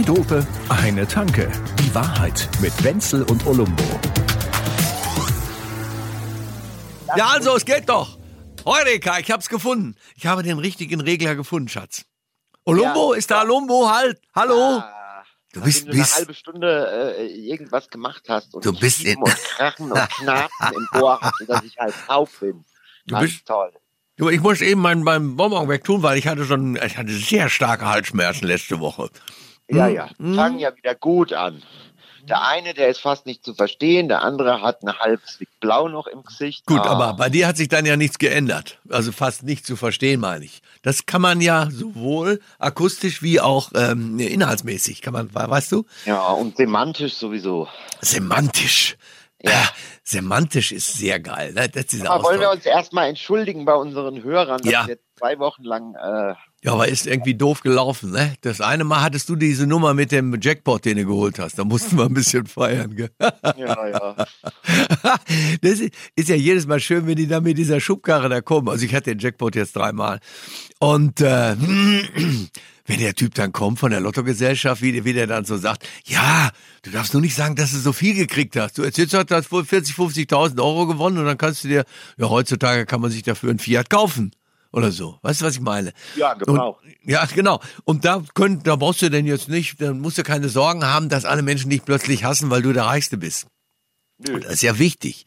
Zwei Dope, eine Tanke. Die Wahrheit mit Wenzel und Olumbo. Ja, also, es geht doch. Heureka, ich hab's gefunden. Ich habe den richtigen Regler gefunden, Schatz. Olumbo, Ja. ist da Olumbo? Halt, hallo? Ah, Du bist- du eine bist- halbe Stunde äh, irgendwas gemacht hast und Du bist in- und Krachen und Knarzen im Ohr hast, dass ich halt taub bin. Du Ganz bist- toll. Du, ich muss eben meinen, meinen Bonbon wegtun, weil ich hatte schon, ich hatte sehr starke Halsschmerzen letzte Woche. Ja, Hm, ja. hm. Fangen ja wieder gut an. Der eine, der ist fast nicht zu verstehen, der andere hat eine halbes Blau noch im Gesicht. Gut, Ah. aber bei dir hat sich dann ja nichts geändert. Also fast nicht zu verstehen, meine ich. Das kann man ja sowohl akustisch wie auch ähm, inhaltsmäßig, kann man, weißt du? Ja, und semantisch sowieso. Semantisch. Ja. Ah, semantisch ist sehr geil. Ne? Das ist Aber wollen wir uns erstmal entschuldigen bei unseren Hörern, dass Ja. wir zwei Wochen lang äh, Ja, aber ist irgendwie doof gelaufen, ne? Das eine Mal hattest du diese Nummer mit dem Jackpot, den du geholt hast. Da mussten wir ein bisschen feiern, gell? ja, ja. Das ist, ja jedes Mal schön, wenn die da mit dieser Schubkarre da kommen. Also ich hatte den Jackpot jetzt dreimal. Und äh, wenn der Typ dann kommt von der Lottogesellschaft, wie, der- wie der dann so sagt, ja, du darfst nur nicht sagen, dass du so viel gekriegt hast. Du erzählst, du hast wohl 40, 50.000 Euro gewonnen und dann kannst du dir, ja, heutzutage kann man sich dafür ein Fiat kaufen. Oder so. Weißt du, was ich meine? Ja, genau. Und, ja, genau. Und da können, da brauchst du denn jetzt nicht, dann musst du keine Sorgen haben, dass alle Menschen dich plötzlich hassen, weil du der Reichste bist. Nö. Das ist ja wichtig.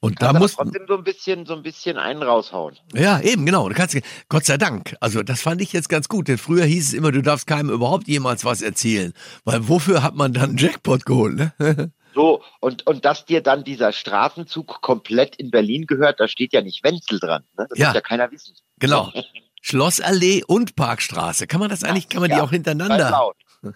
Und da muss, trotzdem so ein bisschen, so ein bisschen einen raushauen. ja, eben, genau. Du kannst, Gott sei Dank. Also, das fand ich jetzt ganz gut. Denn früher hieß es immer, du darfst keinem überhaupt jemals was erzählen. Weil wofür hat man dann einen Jackpot geholt, ne? So, und, und dass dir dann dieser Straßenzug komplett in Berlin gehört, da steht ja nicht Wenzel dran. Ne? Das Ja. muss ja keiner wissen. genau. Schlossallee und Parkstraße. Kann man das eigentlich, kann man die Ja, auch Sei hintereinander?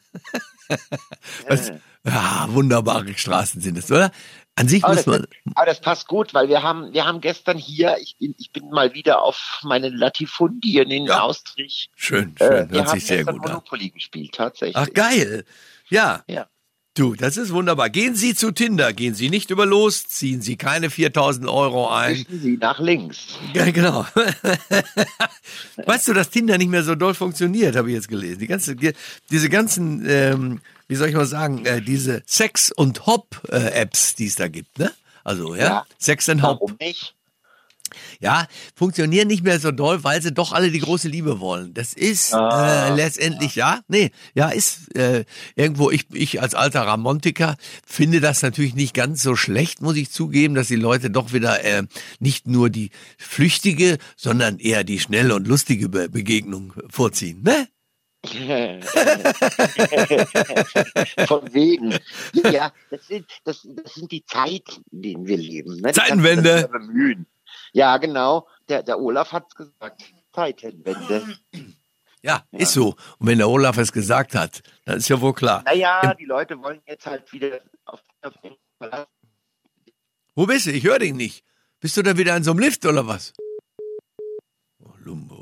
Was, ja, wunderbare Straßen sind es, oder? An sich Aber muss das, man, aber das passt gut, weil wir haben, wir haben gestern hier, ich bin, ich bin mal wieder auf meinen Latifundien in Ja. Austrich. schön, Äh, schön, wir hört sich sehr gut an. Monopoly gespielt, tatsächlich. Ach, geil. Ja. Ja. Du, das ist wunderbar. Gehen Sie zu Tinder, gehen Sie nicht über los, ziehen Sie keine 4000 Euro ein. Wischen Sie nach links. Ja, genau. weißt du, dass Tinder nicht mehr so doll funktioniert, habe ich jetzt gelesen. Die ganze, diese ganzen, ähm, wie soll ich mal sagen, äh, diese Sex- und Hop-Apps, die es da gibt, ne? Also, ja, Ja. Sex and Hop. Warum nicht? Ja, funktionieren nicht mehr so doll, weil sie doch alle die große Liebe wollen. Das ist Ah. äh, letztendlich, ja, nee, ja, ist äh, irgendwo, ich, ich als alter Ramontiker finde das natürlich nicht ganz so schlecht, muss ich zugeben, dass die Leute doch wieder äh, nicht nur die flüchtige, sondern eher die schnelle und lustige Be Begegnung vorziehen, ne? Von wegen. Ja, das sind, das, das sind die Zeiten, in denen wir leben. Ne? Zeitenwende. Bemühen. Ja, genau. Der, der Olaf hat's gesagt. Zeitenwende. Ja, ist so. Und wenn der Olaf es gesagt hat, dann ist ja wohl klar. Naja, die Leute wollen jetzt halt wieder auf, auf den verlassen. Wo bist du? Ich höre dich nicht. Bist du da wieder in so einem Lift oder was? Oh, Lumbo.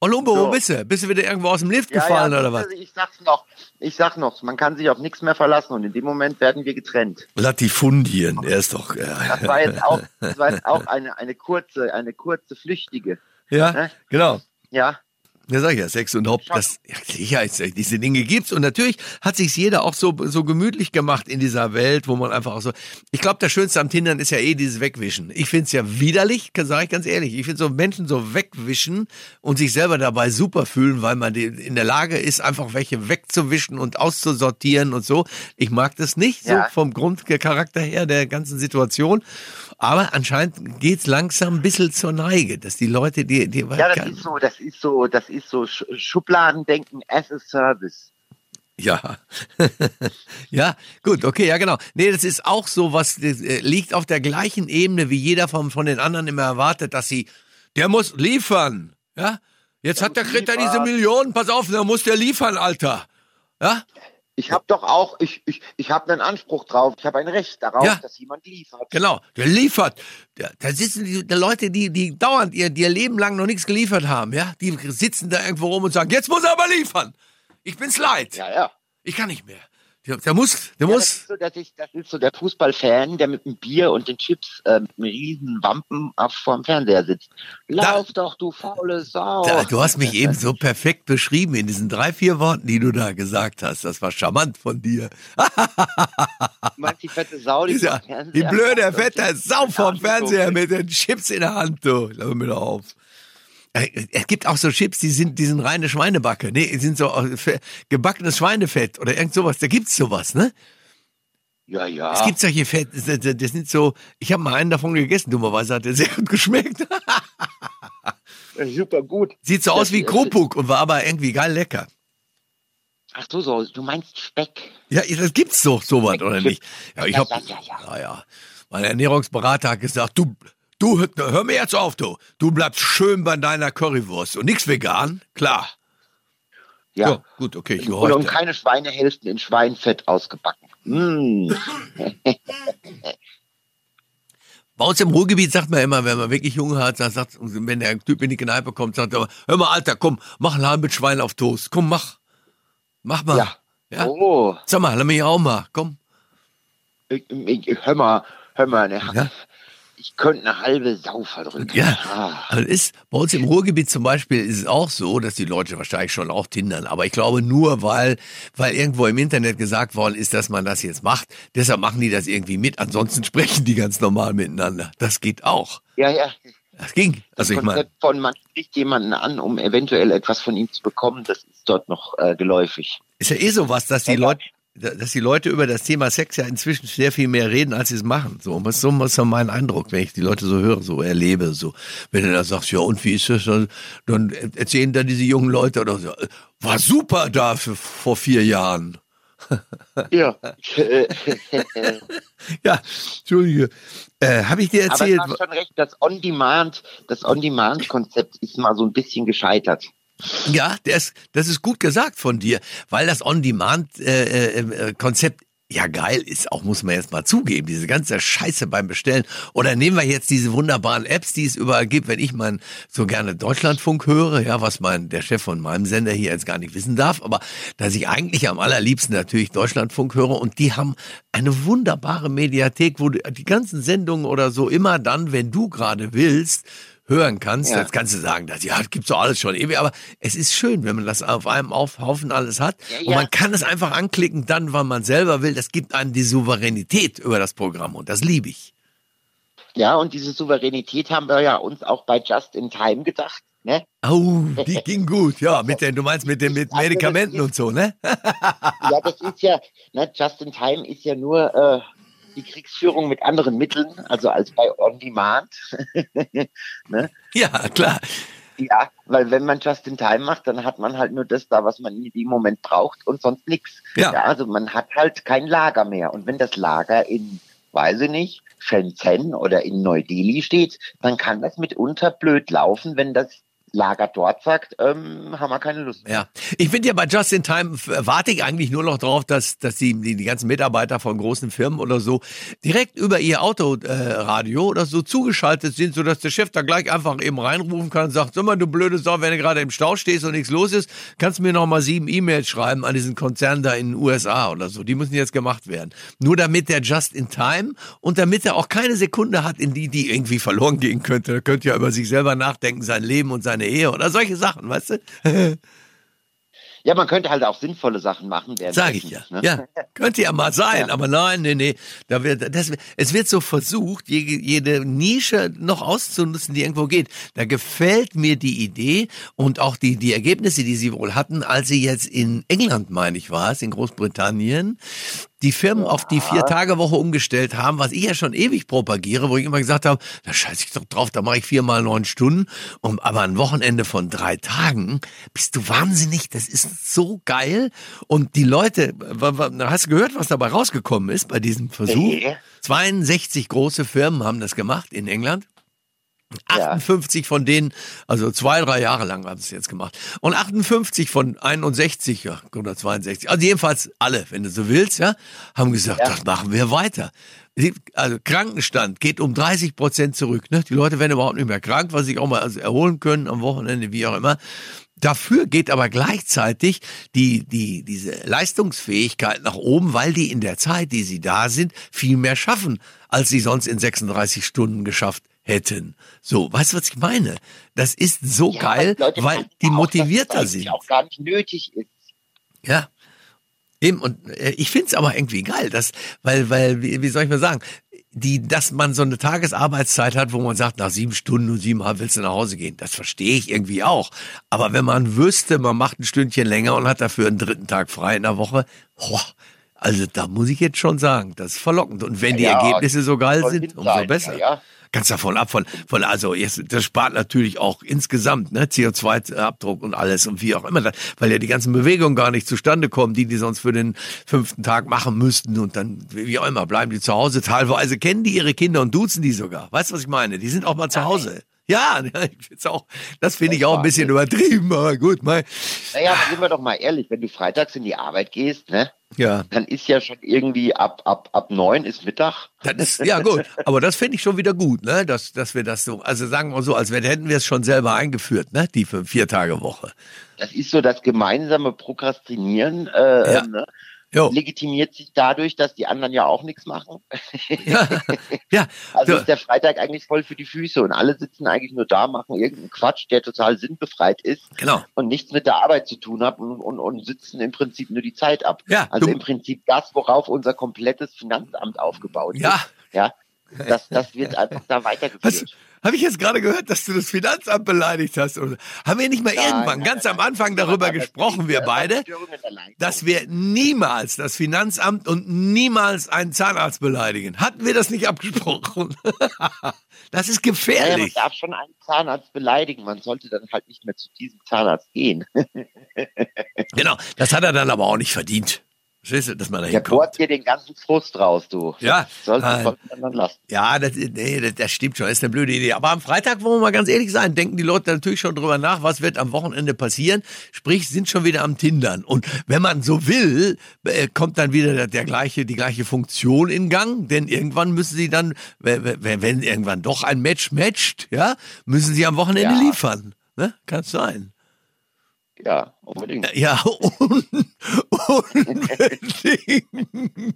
Oh, Lumbo, wo So. bist du? Bist du wieder irgendwo aus dem Lift gefallen oder was? Ich sag's noch, ich sag noch, man kann sich auf nichts mehr verlassen und in dem Moment werden wir getrennt. Latifundien, er ist doch. Das Ja, war jetzt auch, das war jetzt auch eine, eine kurze, eine kurze flüchtige. ja Ne? genau. Ja, Ja, sag ich ja, Sex und Hop, das, ja, sicher, ist- diese Dinge gibt's. Und natürlich hat sich jeder auch so, so gemütlich gemacht in dieser Welt, wo man einfach auch so, ich glaube, das Schönste am Tindern ist ja eh dieses Wegwischen. Ich find's ja widerlich, sage ich ganz ehrlich. Ich find so Menschen so wegwischen und sich selber dabei super fühlen, weil man die- in der Lage ist, einfach welche wegzuwischen und auszusortieren und so. Ich mag das nicht, so Ja. vom Grundcharakter her der ganzen Situation. Aber anscheinend geht's langsam ein bisschen zur Neige, dass die Leute, die, die ja, das ist so, das ist so, das ist so Sch Schubladendenken as a Service. Ja. ja, gut, okay, ja, genau. Nee, das ist auch so, was äh, liegt auf der gleichen Ebene, wie jeder von, von den anderen immer erwartet, dass sie, der muss liefern. Ja? Jetzt hat der Kritter diese. Millionen, pass auf, da muss der liefern, Alter. Ja? Ich habe doch auch, ich, ich, ich habe einen Anspruch drauf, ich habe ein Recht darauf, Ja. dass jemand liefert. Genau, der liefert. Da, sitzen die, die Leute, die, die dauernd ihr, ihr Leben lang noch nichts geliefert haben, ja? Die sitzen da irgendwo rum und sagen, jetzt muss er aber liefern. Ich bin's leid. Ja, ja. Ich kann nicht mehr. Der, muss, der Ja, muss. Das ist, so, dass ich, das ist so der Fußballfan, der mit dem Bier und den Chips äh, mit einem riesen Wampen auf vorm Fernseher sitzt. Lauf doch, du faule Sau. Da, du hast mich eben so perfekt beschrieben in diesen drei, vier Worten, die du da gesagt hast. Das war charmant von dir. Du meinst die fette Sau, die, Dieser, vorm Fernseher die blöde fette Sau Hand Fernseher mit den Chips in der Hand, du. Lass mir doch auf. Äh, Es gibt auch so Chips, die sind, die sind reine Schweinebacke. Nee, die sind so äh, gebackenes Schweinefett oder irgend sowas. Da gibt's sowas, ne? Ja, ja. Es gibt solche Fett, das, sind so, ich habe mal einen davon gegessen, dummerweise hat der sehr gut geschmeckt. super gut. Sieht so aus wie Krupuk und war aber irgendwie geil lecker. Ach so, so, du meinst Speck. Ja, das gibt's doch sowas, oder nicht? Ja, ich hab, ja, ja, ja. ja, ja. Mein Ernährungsberater hat gesagt, du, du, hör mir jetzt auf, du. Du bleibst schön bei deiner Currywurst und nix vegan, klar. Ja. Ja, gut, okay, ich und, und keine Schweinehälften in Schweinfett ausgebacken. Mm. Bei uns im Ruhrgebiet sagt man immer, wenn man wirklich Hunger hat, sagt, sagt, wenn der Typ in die Kneipe kommt, sagt er, hör mal, Alter, komm, mach Laden mit Schwein auf Toast. Komm, mach. Mach mal. Ja. Ja. Oh, Sag mal, lass mich auch mal, komm. ich, ich, hör mal, hör mal, ne, Ja. Ich könnte eine halbe Sau verdrücken. Ja, Ah. also ist, bei uns im Ruhrgebiet zum Beispiel ist es auch so, dass die Leute wahrscheinlich schon auch tindern. Aber ich glaube nur, weil, weil irgendwo im Internet gesagt worden ist, dass man das jetzt macht. Deshalb machen die das irgendwie mit. Ansonsten sprechen die ganz normal miteinander. Das geht auch. Ja, ja. Das ging. Also ich Konzept von man spricht jemanden an, um eventuell etwas von ihm zu bekommen, das ist dort noch äh, geläufig. ist ja eh sowas, dass die Ja, Leute, dass die Leute über das Thema Sex ja inzwischen sehr viel mehr reden, als sie es machen. So, was so ist so mein Eindruck, wenn ich die Leute so höre, so erlebe, so. Wenn du da sagst, ja, und wie ist das? Dann, erzählen dann diese jungen Leute oder so, war super da für, vor vier Jahren. Ja. Ja, Entschuldige. Äh, Habe ich dir Aber erzählt? du hast schon recht, das On-Demand, das On-Demand-Konzept ist mal so ein bisschen gescheitert. Ja, ist, das ist gut gesagt von dir, weil das On-Demand-Konzept ja geil ist, auch muss man jetzt mal zugeben, diese ganze Scheiße beim Bestellen. Oder nehmen wir jetzt diese wunderbaren Apps, die es überall gibt, wenn ich mein so gerne Deutschlandfunk höre, ja, was mein der Chef von meinem Sender hier jetzt gar nicht wissen darf, aber dass ich eigentlich am allerliebsten natürlich Deutschlandfunk höre und die haben eine wunderbare Mediathek, wo die ganzen Sendungen oder so immer dann, wenn du gerade willst, hören kannst. Ja. Jetzt kannst du sagen, das ja, das gibt's doch alles schon ewig, aber es ist schön, wenn man das auf einem auf Haufen alles hat Ja, und ja. man kann es einfach anklicken, dann, wann man selber will. Das gibt einem die Souveränität über das Programm und das liebe ich. Ja, und diese Souveränität haben wir ja uns auch bei Just in Time gedacht. Ne? Oh, die ging gut, ja, mit den, du meinst mit den mit Medikamenten und so, ne? Ja, das ist ja, ne, Just in Time ist ja nur äh, die Kriegsführung mit anderen Mitteln, also als bei On Demand. ne? Ja, klar. Ja, weil wenn man Just in Time macht, dann hat man halt nur das da, was man in dem Moment braucht und sonst nichts. Ja. also man hat halt kein Lager mehr. Und wenn das Lager in, weiß ich nicht, Shenzhen oder in Neu-Delhi steht, dann kann das mitunter blöd laufen, wenn das Lager dort sagt, ähm, haben wir keine Lust. Ja, ich finde ja bei Just in Time warte ich eigentlich nur noch drauf, dass, dass die, die, die ganzen Mitarbeiter von großen Firmen oder so direkt über ihr Autoradio äh, oder so zugeschaltet sind, sodass der Chef da gleich einfach eben reinrufen kann und sagt, sag mal, du blöde Sau, wenn du gerade im Stau stehst und nichts los ist, kannst du mir noch mal sieben E-Mails schreiben an diesen Konzern da in den USA oder so. Die müssen jetzt gemacht werden. Nur damit der Just in Time und damit er auch keine Sekunde hat, in die die irgendwie verloren gehen könnte. Er könnte ja über sich selber nachdenken, sein Leben und seine Ehe oder solche Sachen, weißt du? Ja, man könnte halt auch sinnvolle Sachen machen. Sag ich ja. Ne? Ja, könnte ja mal sein, Ja. aber nein, nee, nee. Da wird, das, es wird so versucht, jede, jede Nische noch auszunutzen, die irgendwo geht. Da gefällt mir die Idee und auch die, die Ergebnisse, die sie wohl hatten, als sie jetzt in England, meine ich, war es, in Großbritannien, die Firmen auf die Vier-Tage-Woche umgestellt haben, was ich ja schon ewig propagiere, wo ich immer gesagt habe, da scheiße ich doch drauf, da mache ich viermal neun Stunden, und, aber ein Wochenende von drei Tagen, bist du wahnsinnig, das ist so geil. Und die Leute, hast du gehört, was dabei rausgekommen ist bei diesem Versuch? Nee. 62 große Firmen haben das gemacht in England. Ja. 58 von denen, also zwei, drei Jahre lang haben sie es jetzt gemacht. Und 58 von 61, ja, oder 62, also jedenfalls alle, wenn du so willst, ja, haben gesagt, Ja. das machen wir weiter. also Krankenstand geht um 30 Prozent zurück. Ne? Die Leute werden überhaupt nicht mehr krank, was sich auch mal also erholen können am Wochenende, wie auch immer. Dafür geht aber gleichzeitig die, die, diese Leistungsfähigkeit nach oben, weil die in der Zeit, die sie da sind, viel mehr schaffen, als sie sonst in 36 Stunden geschafft hätten. So, weißt du, was ich meine? Das ist so ja, geil, Leute, weil die motivierter das sind. auch gar nicht nötig ist. Ja. Eben, und äh, ich find's aber irgendwie geil, dass, weil, weil, wie, wie soll ich mal sagen, die, dass man so eine Tagesarbeitszeit hat, wo man sagt, nach sieben Stunden und siebeneinhalb willst du nach Hause gehen. Das verstehe ich irgendwie auch. Aber wenn man wüsste, man macht ein Stündchen länger und hat dafür einen dritten Tag frei in der Woche, boah, also da muss ich jetzt schon sagen, das ist verlockend. Und wenn die ja, Ergebnisse so geil sind, umso besser. Ja, ja. Ganz davon ab, von, von also jetzt, das spart natürlich auch insgesamt ne, CO2-Abdruck und alles und wie auch immer, weil ja die ganzen Bewegungen gar nicht zustande kommen, die die sonst für den fünften Tag machen müssten und dann wie auch immer bleiben die zu Hause. Teilweise kennen die ihre Kinder und duzen die sogar. Weißt du, was ich meine? Die sind auch mal zu Hause. Ja, ich auch, das finde ich auch ein bisschen übertrieben, aber gut, mal. Naja, aber sind wir doch mal ehrlich, wenn du freitags in die Arbeit gehst, ne? Ja. Dann ist ja schon irgendwie ab, ab, ab neun ist Mittag. Das ist, ja gut, aber das finde ich schon wieder gut, ne? Dass, dass wir das so, also sagen wir so, als hätten wir es schon selber eingeführt, ne? Die vier Tage Woche. Das ist so das gemeinsame Prokrastinieren, äh, ja. ne? Jo. legitimiert sich dadurch, dass die anderen ja auch nichts machen. Ja. ja. Also ja. ist der Freitag eigentlich voll für die Füße und alle sitzen eigentlich nur da, machen irgendeinen Quatsch, der total sinnbefreit ist genau. und nichts mit der Arbeit zu tun hat und, und, und sitzen im Prinzip nur die Zeit ab. Ja, also im Prinzip das, worauf unser komplettes Finanzamt aufgebaut ja. ist. Ja. Das, das wird einfach da weitergeführt. Habe ich jetzt gerade gehört, dass du das Finanzamt beleidigt hast? Oder haben wir nicht mal nein, irgendwann nein, ganz nein, am Anfang darüber gesprochen, wir beide, dass wir niemals das Finanzamt und niemals einen Zahnarzt beleidigen? Hatten wir das nicht abgesprochen? das ist gefährlich. Ja, man darf schon einen Zahnarzt beleidigen. Man sollte dann halt nicht mehr zu diesem Zahnarzt gehen. genau, das hat er dann aber auch nicht verdient. Verstehst du, dass man da Der bohrt dir den ganzen Frust raus, du. Ja. Sollte man dann lassen. Ja, das, nee, das, das stimmt schon. Das ist eine blöde Idee. Aber am Freitag, wollen wir mal ganz ehrlich sein, denken die Leute natürlich schon drüber nach, was wird am Wochenende passieren. Sprich, sind schon wieder am Tindern. Und wenn man so will, äh, kommt dann wieder der, der gleiche, die gleiche Funktion in Gang. Denn irgendwann müssen sie dann, wenn, wenn irgendwann doch ein Match matcht, ja, müssen sie am Wochenende ja. liefern. Ne? Kann sein. Ja, unbedingt. Ja, un unbedingt.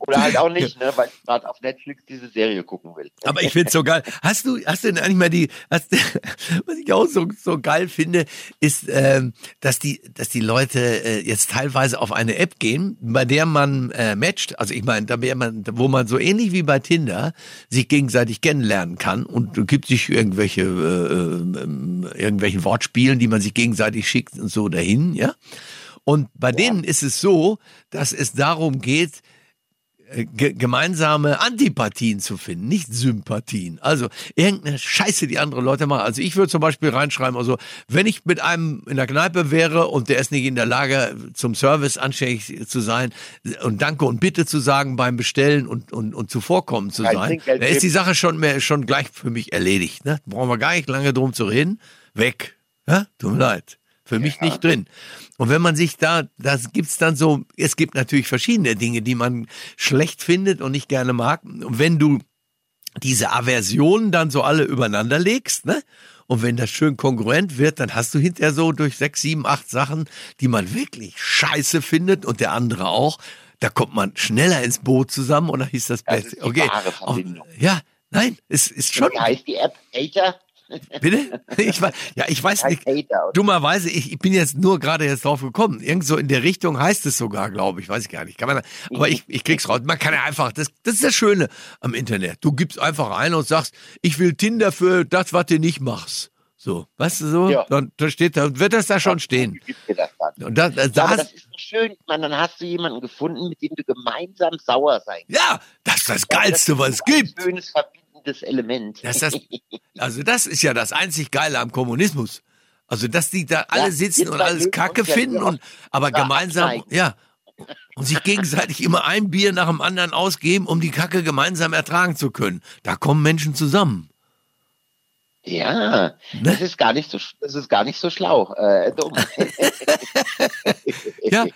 Oder halt auch nicht, ne, weil ich gerade auf Netflix diese Serie gucken will. Aber ich finde es so geil. Hast du, hast du denn eigentlich mal die, hast, was ich auch so, so geil finde, ist, ähm, dass die, dass die Leute äh, jetzt teilweise auf eine App gehen, bei der man äh, matcht. Also ich meine, da man, wo man so ähnlich wie bei Tinder sich gegenseitig kennenlernen kann und gibt sich irgendwelche, äh, äh, irgendwelchen Wortspielen, die man sich gegenseitig schickt und so dahin hin, ja. Und bei ja. denen ist es so, dass es darum geht, äh, gemeinsame Antipathien zu finden, nicht Sympathien. Also irgendeine Scheiße, die andere Leute machen. Also ich würde zum Beispiel reinschreiben, also wenn ich mit einem in der Kneipe wäre und der ist nicht in der Lage, zum Service anständig zu sein und Danke und Bitte zu sagen beim Bestellen und, und, und zuvorkommen zu sein, dann ist die Sache schon mehr, schon gleich für mich erledigt. Ne? Brauchen wir gar nicht lange drum zu reden. Weg. Ja? Tut mir leid. Für mich ja. nicht drin. Und wenn man sich da, das gibt's dann so, es gibt natürlich verschiedene Dinge, die man schlecht findet und nicht gerne mag. Und wenn du diese Aversionen dann so alle übereinander legst, ne? Und wenn das schön kongruent wird, dann hast du hinterher so durch sechs, sieben, acht Sachen, die man wirklich scheiße findet und der andere auch. Da kommt man schneller ins Boot zusammen oder hieß das, das Beste? Okay. ja, nein, es ist schon. Wie heißt die App? Hater? Bitte? Ich weiß, ja, ich weiß nicht. Dummerweise, ich, ich bin jetzt nur gerade jetzt drauf gekommen. Irgend so in der Richtung heißt es sogar, glaube ich. Weiß ich gar nicht. Kann man, aber ich, ich krieg's raus. Man kann ja einfach, das, das ist das Schöne am Internet. Du gibst einfach ein und sagst, ich will Tinder für das, was du nicht machst. So, weißt du so? Ja. Dann, dann steht da, wird das da schon stehen. Das und das, das, das ist so schön. meine, dann hast du jemanden gefunden, mit dem du gemeinsam sauer sein kannst. Ja, das ist das Geilste, was es gibt. Schönes Verbinden verbindendes Element. Das, das, also das ist ja das einzig Geile am Kommunismus. Also dass die da alle ja, sitzen und alles Kacke finden und aber gemeinsam, ja, und sich gegenseitig immer ein Bier nach dem anderen ausgeben, um die Kacke gemeinsam ertragen zu können. Da kommen Menschen zusammen. Ja, ne? das ist gar nicht so, das ist gar nicht so schlau, äh, dumm. ja,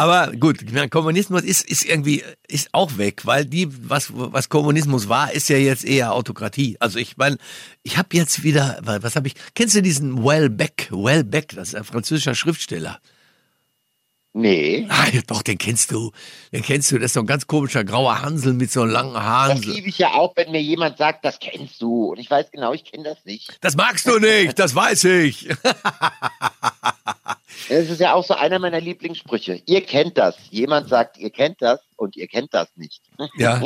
Aber gut, Kommunismus ist, ist irgendwie, ist auch weg, weil die, was, was Kommunismus war, ist ja jetzt eher Autokratie. Also ich meine, ich habe jetzt wieder, was habe ich, kennst du diesen Welbeck? Welbeck, das ist ein französischer Schriftsteller. Nee. Ah, ja, doch, den kennst du. Den kennst du. Das ist so ein ganz komischer grauer Hansel mit so langen Haaren. Das liebe ich ja auch, wenn mir jemand sagt, das kennst du. Und ich weiß genau, ich kenne das nicht. Das magst du nicht, das weiß ich. Das ist ja auch so einer meiner Lieblingssprüche. Ihr kennt das. Jemand sagt, ihr kennt das und ihr kennt das nicht. Ja.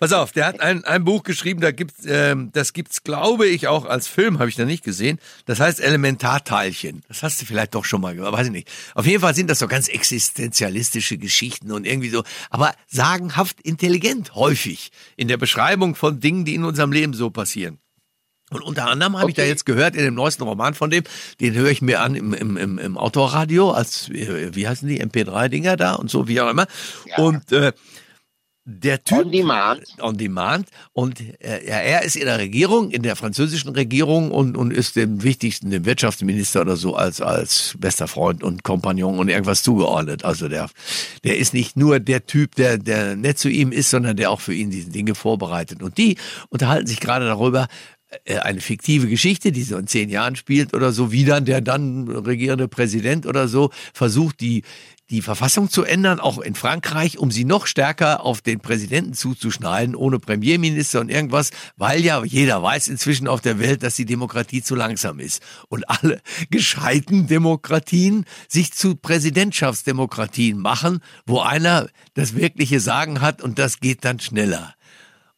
Pass auf, der hat ein, ein Buch geschrieben, da gibt's, ähm, das gibt's, glaube ich, auch als Film, habe ich da nicht gesehen. Das heißt Elementarteilchen. Das hast du vielleicht doch schon mal gehört, weiß ich nicht. Auf jeden Fall sind das so ganz existenzialistische Geschichten und irgendwie so, aber sagenhaft intelligent häufig in der Beschreibung von Dingen, die in unserem Leben so passieren. Und unter anderem habe okay. ich da jetzt gehört in dem neuesten Roman von dem, den höre ich mir an im, im, im, im Autoradio als, wie heißen die, MP3-Dinger da und so, wie auch immer. Ja. Und äh, der Typ. On Demand. On Demand. Und äh, er ist in der Regierung, in der französischen Regierung und, und ist dem wichtigsten, dem Wirtschaftsminister oder so, als, als bester Freund und Kompagnon und irgendwas zugeordnet. Also der, der ist nicht nur der Typ, der, der nett zu ihm ist, sondern der auch für ihn diese Dinge vorbereitet. Und die unterhalten sich gerade darüber, äh, eine fiktive Geschichte, die so in zehn Jahren spielt oder so, wie dann der dann regierende Präsident oder so versucht, die, die Verfassung zu ändern, auch in Frankreich, um sie noch stärker auf den Präsidenten zuzuschneiden, ohne Premierminister und irgendwas, weil ja jeder weiß inzwischen auf der Welt, dass die Demokratie zu langsam ist. Und alle gescheiten Demokratien sich zu Präsidentschaftsdemokratien machen, wo einer das wirkliche Sagen hat und das geht dann schneller.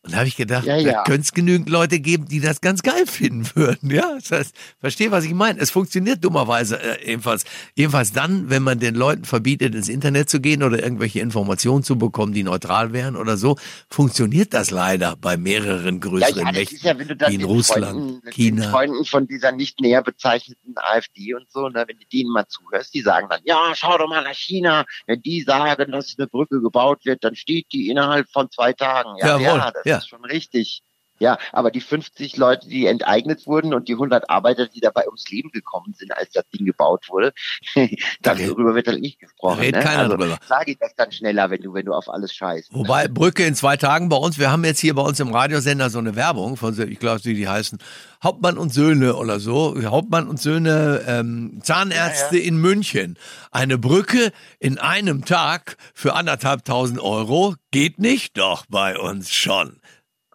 Und da habe ich gedacht, ja, ja. da könnte es genügend Leute geben, die das ganz geil finden würden. Ja, das heißt, verstehe, was ich meine. Es funktioniert dummerweise äh, ebenfalls. Jedenfalls dann, wenn man den Leuten verbietet, ins Internet zu gehen oder irgendwelche Informationen zu bekommen, die neutral wären oder so, funktioniert das leider bei mehreren größeren ja, Mächten, ja, wie in Russland, Freunden, China. Freunden von dieser nicht näher bezeichneten AfD und so, ne, wenn du denen mal zuhörst, die sagen dann, ja, schau doch mal nach China. Wenn die sagen, dass eine Brücke gebaut wird, dann steht die innerhalb von zwei Tagen. Ja, Jawohl. ja ja. ist schon richtig. Ja, aber die 50 Leute, die enteignet wurden und die 100 Arbeiter, die dabei ums Leben gekommen sind, als das Ding gebaut wurde, darüber wird halt nicht gesprochen. Da redet ne? keiner also, drüber. Sag ich das dann schneller, wenn du, wenn du auf alles scheißt. Wobei, Brücke in zwei Tagen bei uns, wir haben jetzt hier bei uns im Radiosender so eine Werbung von, ich glaube, die heißen Hauptmann und Söhne oder so, Hauptmann und Söhne ähm, Zahnärzte ja, ja. in München. Eine Brücke in einem Tag für anderthalb tausend Euro geht nicht, doch bei uns schon.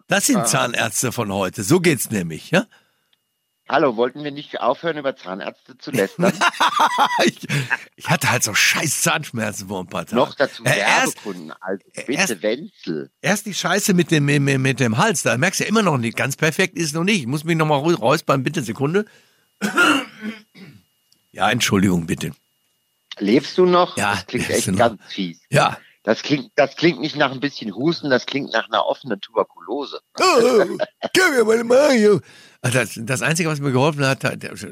Das sind ah. Zahnärzte von heute. So geht's nämlich, ja? Hallo, wollten wir nicht aufhören, über Zahnärzte zu lästern? ich, ich, hatte halt so scheiß Zahnschmerzen vor ein paar Tagen. Noch dazu äh, Werbekunden, also bitte erst, Wenzel. Erst die Scheiße mit dem, mit, mit, dem Hals, da merkst du ja immer noch nicht, ganz perfekt ist es noch nicht. Ich muss mich nochmal räuspern, bitte, Sekunde. ja, Entschuldigung, bitte. Lebst du noch? Ja, das klingt echt ganz fies. Ja, das klingt, das klingt nicht nach ein bisschen Husten, das klingt nach einer offenen Tuberkulose. Oh, gib mir meine Mario. Also das, das Einzige, was mir geholfen hat,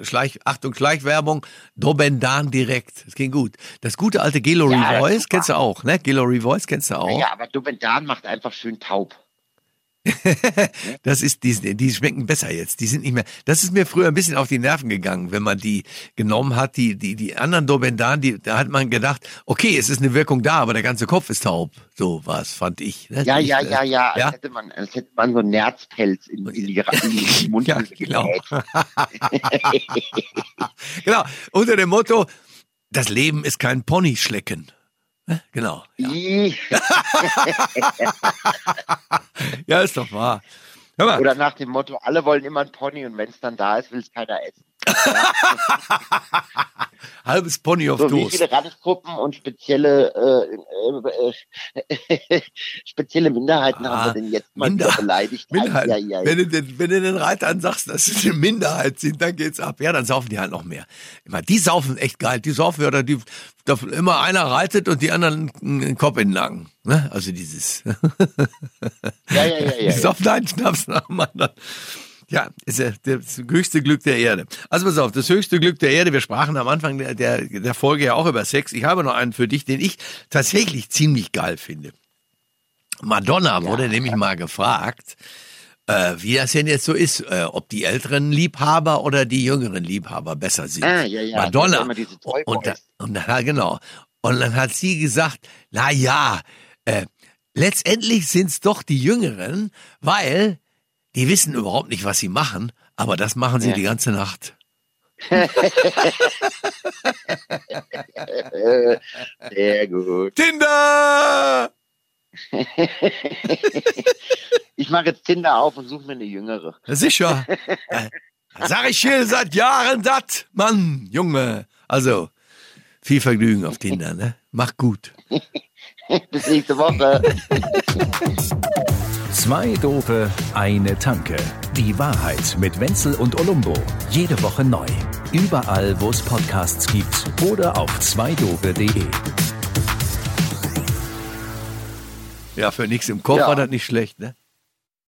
Schleich, Achtung, Schleichwerbung, Dobendan direkt. Das ging gut. Das gute alte Gelo ja, Revoice kennst du auch, ne? Gelo Revoice kennst du auch. Ja, aber Dobendan macht einfach schön taub. Das ist, die, die schmecken besser jetzt. Die sind nicht mehr. Das ist mir früher ein bisschen auf die Nerven gegangen, wenn man die genommen hat. Die, die, die anderen Dobendan, die, da hat man gedacht, okay, es ist eine Wirkung da, aber der ganze Kopf ist taub. So was fand ich. Ne? Ja, ja, ja, ja, ja. Als hätte man, als hätte man so einen Nerzpelz in, in, die, in Mund ja, genau. genau. Unter dem Motto, das Leben ist kein Ponyschlecken. Genau. Ja. ja, ist doch wahr. Oder nach dem Motto, alle wollen immer ein Pony und wenn es dann da ist, will es keiner essen. Halbes Pony auf so, Toast. Wie viele Randgruppen und spezielle, äh, äh, spezielle Minderheiten ah, haben wir denn jetzt mal Minder beleidigt? Minderheit. Ja, ja, ja. Wenn, du den, wenn du den Reitern sagst, dass sie eine Minderheit sind, dann geht's ab. Ja, dann saufen die halt noch mehr. Immer, die saufen echt geil. Die saufen oder die, da immer einer reitet und die anderen einen Kopf in den Nacken. Ne? Also dieses. ja, ja, ja, ja. Die saufen einen Schnaps nach dem anderen. Ja, ist ja das höchste Glück der Erde. Also pass auf, das höchste Glück der Erde. Wir sprachen am Anfang der, der, der Folge ja auch über Sex. Ich habe noch einen für dich, den ich tatsächlich ziemlich geil finde. Madonna wurde ja. nämlich mal gefragt, äh, wie das denn jetzt so ist, äh, ob die älteren Liebhaber oder die jüngeren Liebhaber besser sind. Ah, ja, ja. Madonna. Und, da, und da, genau. Und dann hat sie gesagt, na ja, äh, letztendlich sind's doch die Jüngeren, weil die wissen überhaupt nicht, was sie machen, aber das machen sie Ja. die ganze Nacht. Sehr gut. Tinder! Ich mache jetzt Tinder auf und suche mir eine jüngere. Sicher. Äh, Sag ich hier seit Jahren dat, Mann, Junge. Also, viel Vergnügen auf Tinder, ne? Mach gut. Bis nächste Woche. Zwei Dope, eine Tanke. Die Wahrheit mit Wenzel und Olumbo. Jede Woche neu. Überall, wo es Podcasts gibt oder auf zweidope.de. Ja, für nichts im Kopf Ja. war das nicht schlecht, ne?